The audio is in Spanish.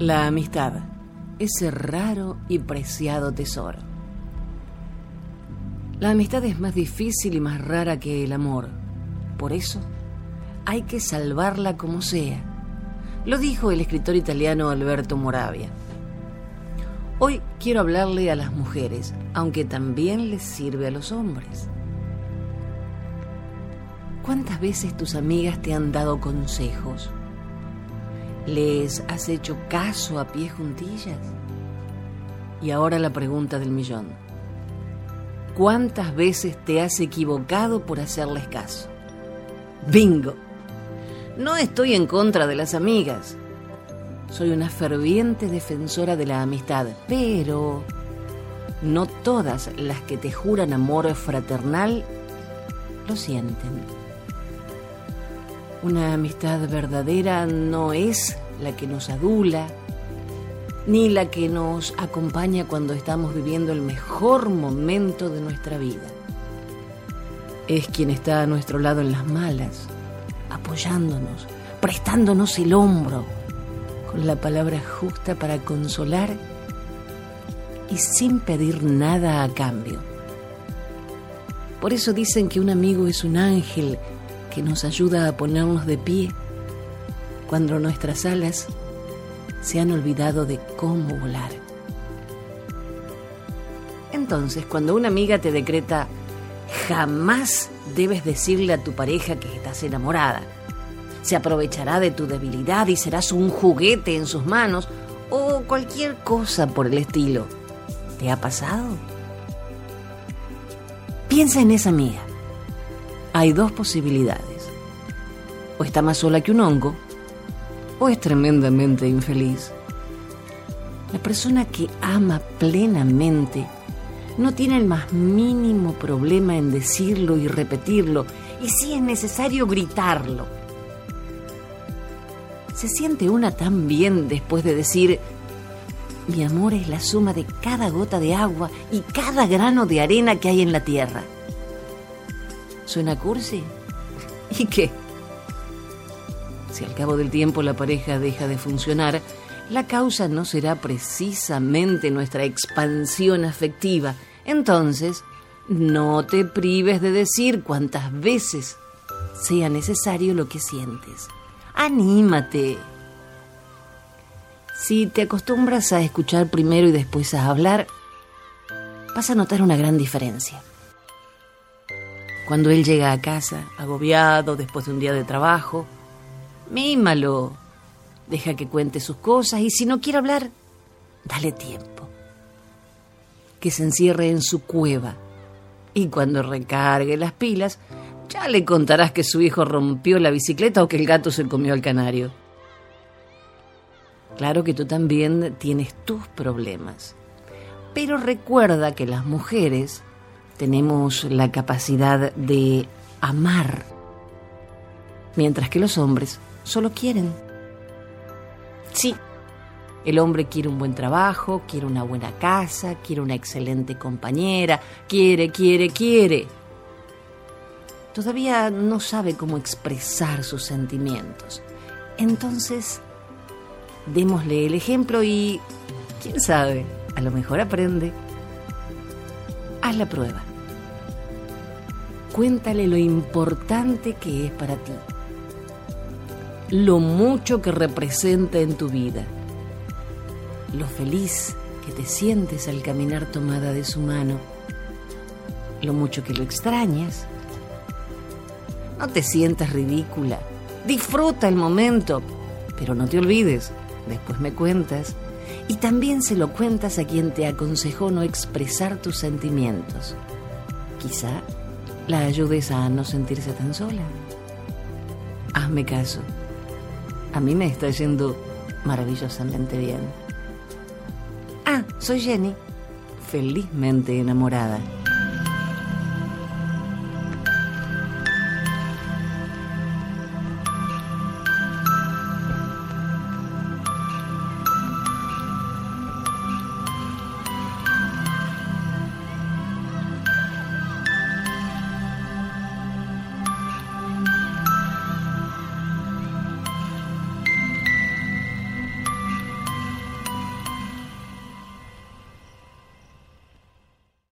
La amistad, ese raro y preciado tesoro. La amistad es más difícil y más rara que el amor. Por eso, hay que salvarla como sea. Lo dijo el escritor italiano Alberto Moravia. Hoy quiero hablarle a las mujeres, aunque también les sirve a los hombres. ¿Cuántas veces tus amigas te han dado consejos? ¿Les has hecho caso a pie juntillas? Y ahora la pregunta del millón. ¿Cuántas veces te has equivocado por hacerles caso? Bingo. No estoy en contra de las amigas. Soy una ferviente defensora de la amistad, pero no todas las que te juran amor fraternal lo sienten. Una amistad verdadera no es la que nos adula, ni la que nos acompaña cuando estamos viviendo el mejor momento de nuestra vida. Es quien está a nuestro lado en las malas, apoyándonos, prestándonos el hombro, con la palabra justa para consolar y sin pedir nada a cambio. Por eso dicen que un amigo es un ángel que nos ayuda a ponernos de pie cuando nuestras alas se han olvidado de cómo volar. Entonces, cuando una amiga te decreta, jamás debes decirle a tu pareja que estás enamorada, se aprovechará de tu debilidad y serás un juguete en sus manos o cualquier cosa por el estilo. ¿Te ha pasado? Piensa en esa amiga. Hay dos posibilidades. O está más sola que un hongo, o es tremendamente infeliz. La persona que ama plenamente no tiene el más mínimo problema en decirlo y repetirlo, y si es necesario gritarlo se siente una tan bien después de decir, mi amor es la suma de cada gota de agua y cada grano de arena que hay en la tierra. ¿Suena cursi? ¿Y qué? Si al cabo del tiempo la pareja deja de funcionar, la causa no será precisamente nuestra expansión afectiva. Entonces, no te prives de decir cuantas veces sea necesario lo que sientes. Anímate. Si te acostumbras a escuchar primero y después a hablar, vas a notar una gran diferencia. Cuando él llega a casa, agobiado después de un día de trabajo, mímalo. Deja que cuente sus cosas y si no quiere hablar, dale tiempo. Que se encierre en su cueva y cuando recargue las pilas, ya le contarás que su hijo rompió la bicicleta o que el gato se comió al canario. Claro que tú también tienes tus problemas. Pero recuerda que las mujeres tenemos la capacidad de amar, mientras que los hombres solo quieren. Sí, el hombre quiere un buen trabajo, quiere una buena casa, quiere una excelente compañera, quiere, quiere, quiere todavía no sabe cómo expresar sus sentimientos. Entonces, démosle el ejemplo y, quién sabe, a lo mejor aprende. Haz la prueba. Cuéntale lo importante que es para ti, lo mucho que representa en tu vida, lo feliz que te sientes al caminar tomada de su mano, lo mucho que lo extrañas no te sientas ridícula. Disfruta el momento, pero no te olvides, después me cuentas. Y también se lo cuentas a quien te aconsejó no expresar tus sentimientos. Quizá la ayudes a no sentirse tan sola. Hazme caso. A mí me está yendo maravillosamente bien. Ah, soy Jenny, felizmente enamorada.